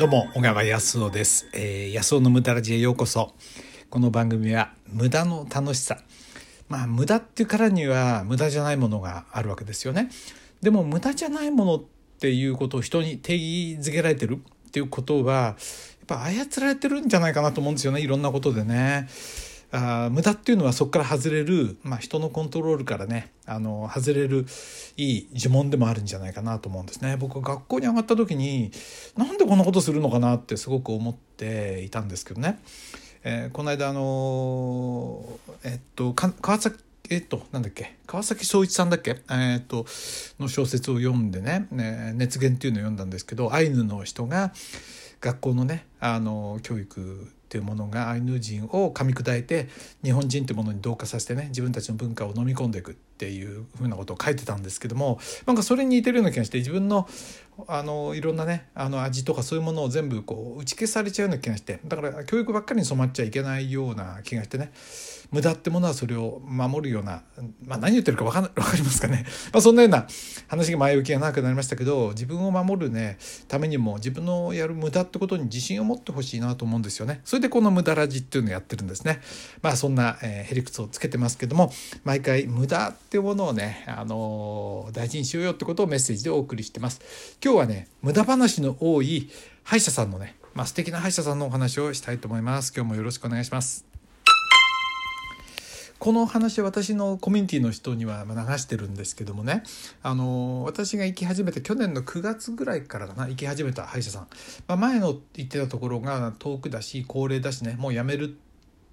どうも小川康夫です、えー、康夫の無駄ラジへようこそ。この番組は無駄の楽しさ。まあ無駄っていうからには無駄じゃないものがあるわけですよね。でも無駄じゃないものっていうことを人に定義づけられてる。っていうことはやっぱ操られてるんじゃないかなと思うんですよね。いろんなことでね。あ無駄っていうのはそこから外れる、まあ、人のコントロールからねあの外れるいい呪文でもあるんじゃないかなと思うんですね。僕は学校に上がった時になんでこんなことするのかなってすごく思っていたんですけどね、えー、この間あのえっと川崎えっと、なんだっけ？川崎総一さんだっけ、えっとの小説を読んでねね熱源っていうのを読んだんですけどアイヌの人が学校のねあの教育っていうものがアイヌ人を噛み砕いて日本人ってものに同化させてね自分たちの文化を飲み込んでいくっていうふうなことを書いてたんですけどもなんかそれに似てるような気がして自分のあのいろんなねあの味とかそういうものを全部こう打ち消されちゃうような気がしてだから教育ばっかりに染まっちゃいけないような気がしてね無駄ってものはそれを守るような、まあ、何言ってるか分か分 かりますかね、まあ、そんなような話が前置きが長くなりましたけど自分を守るねためにも自分のやる無駄ってことに自信を持ってほしいなと思うんですよね。それでこの無駄ラジっていうのをやってるんですね。まあそんな、えー、ヘリクツをつけてますけども毎回無駄っていうものをね、あのー、大事にしようよってことをメッセージでお送りしてます。今日はね無駄話の多い歯医者さんのねまあ素敵な歯医者さんのお話をしたいと思います。今日もよろしくお願いします。この話私のコミュニティの人には流してるんですけどもね。あの私が行き始めて去年の9月ぐらいからかな。行き始めた歯医者さん、まあ、前の行ってたところが遠くだし高齢だしね。もうやめる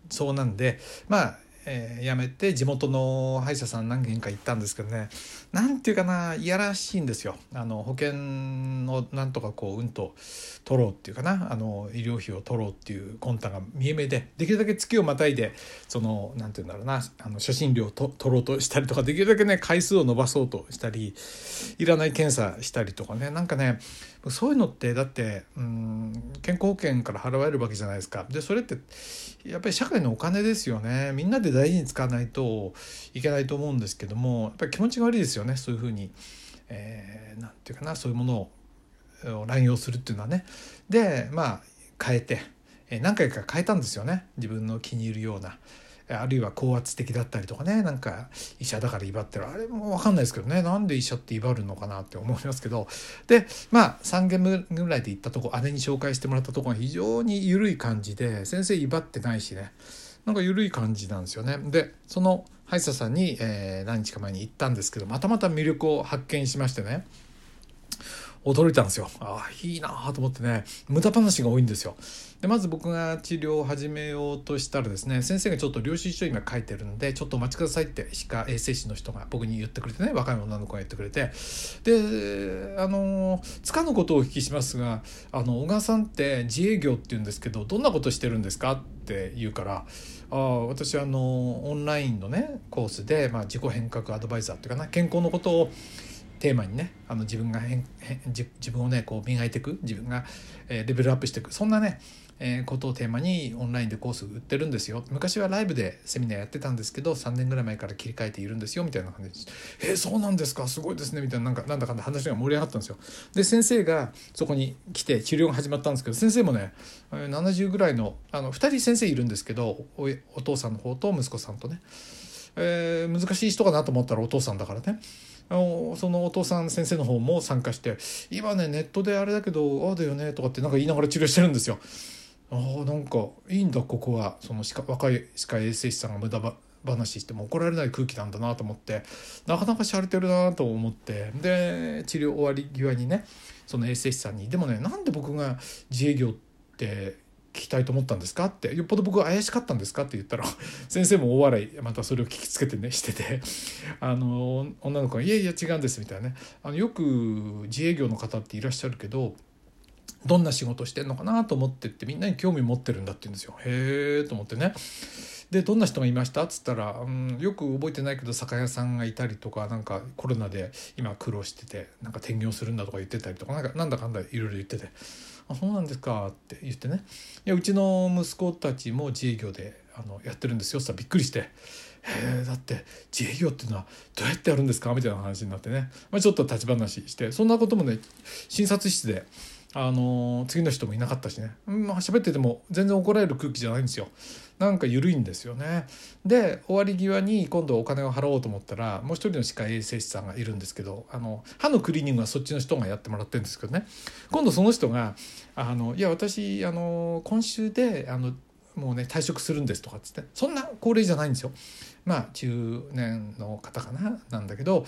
そうなんで。まあえー、辞めて地元の歯医者さん何軒か行ったんですけどね。何て言うかないやらしいんですよ。あの保険のなんとかこううんと取ろうっていうかな。あの医療費を取ろうっていう魂胆が見え目でできるだけ月をまたいでその何て言うんだろうなあの初診料を取ろうとしたりとかできるだけね回数を伸ばそうとしたりいらない検査したりとかね。なんかねそういうのってだってうん健康保険から払われるわけじゃないですか。でそれってやっぱり社会のお金ですよね。みんなで大事に使わないといけないと思うんですけどもやっぱり気持ちが悪いですよね。そういうふうに、えー、ていうかなそういうものを乱用するっていうのはね。でまあ変えて何回か変えたんですよね。自分の気に入るような。あるいは高圧的だったりとかね。なんか医者だから威張ってる。あれも分かんないですけどね。なんで医者って威張るのかなって思いますけど。でまあ3軒ぐらいで行ったとこ姉に紹介してもらったとこが非常に緩い感じで先生威張ってないしね。なんか緩い感じなんですよね。でその歯医者さんに、えー、何日か前に行ったんですけどまたまた魅力を発見しましてね驚いたんですよ。ああ、いいなと思ってね、無駄話が多いんですよ。で、まず僕が治療を始めようとしたらですね、先生がちょっと領収書今書いてるんで、ちょっとお待ちくださいって歯科衛生士の人が僕に言ってくれてね、若い女の子が言ってくれて、で、あの、つかぬことをお聞きしますが、あの、小川さんって自営業って言うんですけど、どんなことしてるんですか？って言うから、あ私はあのオンラインのねコースで、まあ、自己変革アドバイザーっていうかな健康のことをテーマにねあの自分が変自分をねこう磨いていく自分が、え、レベルアップしていく。そんなね、え、ことをテーマにオンラインでコース売ってるんですよ。昔はライブでセミナーやってたんですけど3年ぐらい前から切り替えているんですよみたいな感じで「えー、そうなんですか？すごいですね」みたいななんかなんだかんだ話が盛り上がったんですよ。で先生がそこに来て治療が始まったんですけど先生もね70ぐらいのあの2人先生いるんですけどおお父さんの方と息子さんとね、えー、難しい人かなと思ったらお父さんだからね。あのそのお父さん先生の方も参加して今ねネットであれだけどああだよねとかってなんか言いながら治療してるんですよ。あなんかいいんだここは。その若い歯科衛生士さんが無駄話しても怒られない空気なんだなと思ってなかなかしゃれてるなと思って。で治療終わり際にねその衛生士さんに「でもねなんで僕が自営業ってきたいと思ったんですか？って。よっぽど僕は怪しかったんですか？って言ったら 先生も大笑いまたそれを聞きつけてねしてて。あの女の子が「いやいや違うんです」みたいなね。あのよく自営業の方っていらっしゃるけどどんな仕事してんのかなと思ってってみんなに興味持ってるんだって言うんですよ。へえと思ってね。でどんな人がいました？っつったら、うん、よく覚えてないけど酒屋さんがいたりとかなんかコロナで今苦労しててなんか転業するんだとか言ってたりとかなんかなんだかんだいろいろ言ってて「あそうなんですか」って言ってね。いやうちの息子たちも自営業であのやってるんですよ。ってびっくりして「へえだって自営業っていうのはどうやってやるんですか?」みたいな話になってね、まあ、ちょっと立ち話してそんなこともね診察室であの次の人もいなかったしね、まあ喋ってても全然怒られる空気じゃないんですよ。なんか緩いんですよね。で終わり際に今度お金を払おうと思ったらもう一人の歯科衛生士さんがいるんですけどあの歯のクリーニングはそっちの人がやってもらってるんですけどね。今度その人が「あのいや私あの今週であのもうね退職するんです」とかっつって。そんな高齢じゃないんですよ。まあ中年の方かななんだけど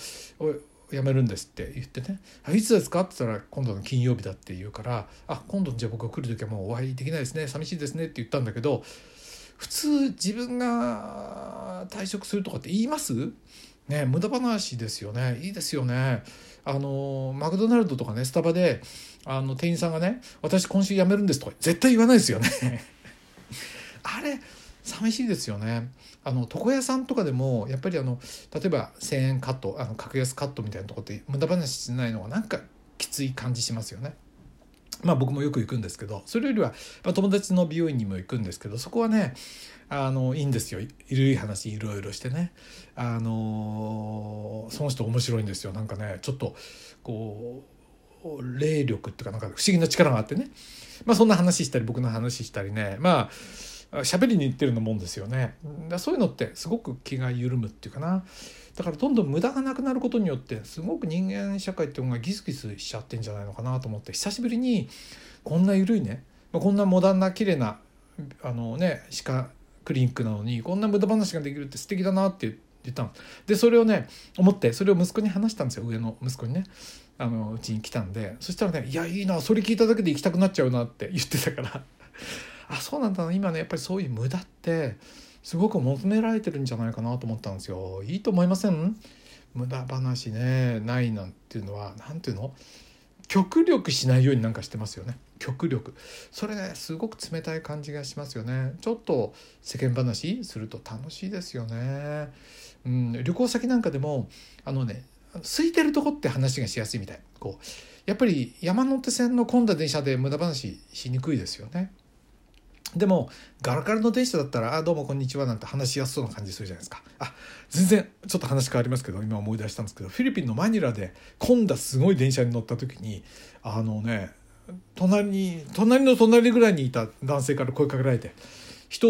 辞めるんですって言ってね「いつですか?」って言ったら「今度の金曜日だ」って言うから「あ今度じゃあ僕が来る時はもうお会いできないですね。寂しいですね」って言ったんだけど普通自分が退職するとかって言います？ね無駄話ですよね。いいですよね。あのマクドナルドとかねスタバであの店員さんがね「私今週辞めるんです」とか絶対言わないですよね。あれ寂しいですよね。あの床屋さんとかでもやっぱりあの例えば1,000円カットあの格安カットみたいなとこって無駄話しないのがなんかきつい感じしますよね。まあ僕もよく行くんですけどそれよりは、ま、友達の美容院にも行くんですけどそこはねあのいいんですよ。いるい話いろいろしてね。あのその人面白いんですよ。なんかねちょっとこう霊力っていうかなんか不思議な力があってね。まあそんな話したり僕の話したりね。まあ喋りに行ってるようなもんですよね。だそういうのってすごく気が緩むっていうかな。だからどんどん無駄がなくなることによってすごく人間社会っていうのがギスギスしちゃってんじゃないのかなと思って久しぶりにこんな緩いねこんなモダンな綺麗なあのね歯科クリニックなのにこんな無駄話ができるって素敵だなって言ったの。でそれをね思ってそれを息子に話したんですよ。上の息子にね。あのうちに来たんで。そしたらね「いやいいなそれ聞いただけで行きたくなっちゃうな」って言ってたから。あそうなんだ。な今ねやっぱりそういう無駄ってすごく求められてるんじゃないかなと思ったんですよ。いいと思いません？無駄話ねないなんていうのは何ていうの？極力しないようになんかしてますよね。極力。それねすごく冷たい感じがしますよね。ちょっと世間話すると楽しいですよね、うん、旅行先なんかでもあのね空いてるとこって話がしやすいみたい。こうやっぱり山手線の混んだ電車で無駄話しにくいですよね。でもガラガラの電車だったら「あどうもこんにちは」なんて話しやすそうな感じするじゃないですかあ全然ちょっと話変わりますけど今思い出したんですけどフィリピンのマニラで混んだすごい電車に乗った時にあのね隣に隣の隣ぐらいにいた男性から声かけられて人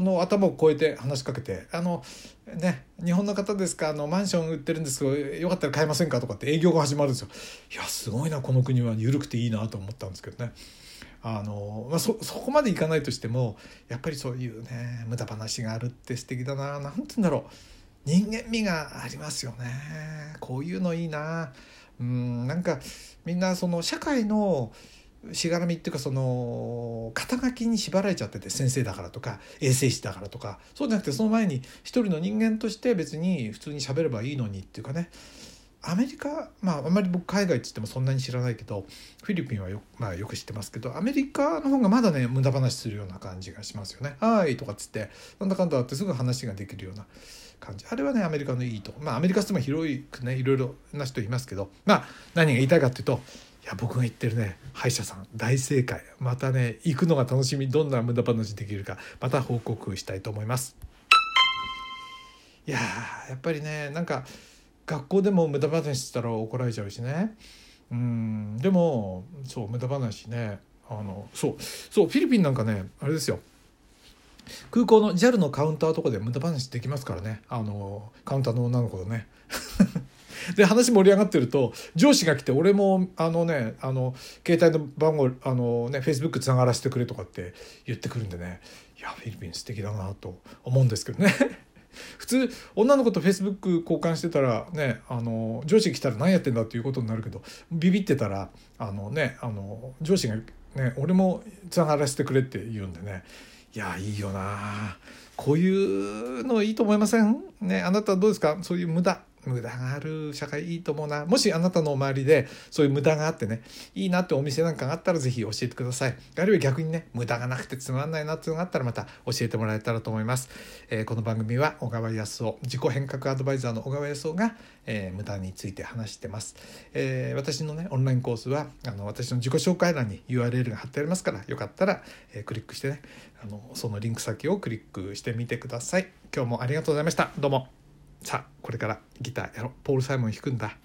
の頭を越えて話しかけて「あのね日本の方ですかあのマンション売ってるんですけどよかったら買えませんか?」とかって営業が始まるんですよ。いやすごいなこの国は緩くていいなと思ったんですけどね。あの、まあ、そそこまでいかないとしてもやっぱりそういうね無駄話があるって素敵だな。何て言うんだろう。人間味がありますよね。こういうのいいな。うんなんかみんなその社会のしがらみっていうかその肩書きに縛られちゃってて先生だからとか衛生士だからとかそうじゃなくてその前に一人の人間として別に普通に喋ればいいのにっていうかね。アメリカまああんまり僕海外っつってもそんなに知らないけどフィリピンはよ,、まあ、よく知ってますけどアメリカの方がまだね無駄話するような感じがしますよね。はいとかっつってなんだかんだってすぐ話ができるような感じあれはねアメリカのいいとまあアメリカっても広くねいろいろな人いますけどまあ何が言いたいかっていうといや僕が言ってるね歯医者さん大正解またね行くのが楽しみどんな無駄話できるかまた報告したいと思います。いややっぱりねなんか学校でも無駄話したら怒られちゃうしね。うんでもそう無駄話ね。あのそうそうフィリピンなんかねあれですよ。空港の JAL のカウンターとかで無駄話できますからね。あのカウンターの女の子とね。で話盛り上がってると上司が来て俺もあのねあの携帯の番号あのねフェイスブックつながらせてくれとかって言ってくるんでね。いやフィリピン素敵だなと思うんですけどね。普通女の子とフェイスブック交換してたらねあの上司来たら何やってんだっていうことになるけどビビってたらあのねあの上司がね俺もつながらせてくれって言うんでね。いやいいよな。こういうのいいと思いません？ねあなたどうですか？そういう無駄。無駄がある社会いいと思うな。もしあなたの周りでそういう無駄があってねいいなってお店なんかがあったら是非教えてください。あるいは逆にね無駄がなくてつまんないなっていうのがあったらまた教えてもらえたらと思います、えー、この番組は小川康夫自己変革アドバイザーの小川康夫が、えー、無駄について話してます、えー、私のねオンラインコースはあの私の自己紹介欄に URL が貼ってありますからよかったら、えクリックしてねあのそのリンク先をクリックしてみてください。今日もありがとうございました。どうも。さあこれからギターやろう。ポール・サイモン弾くんだ。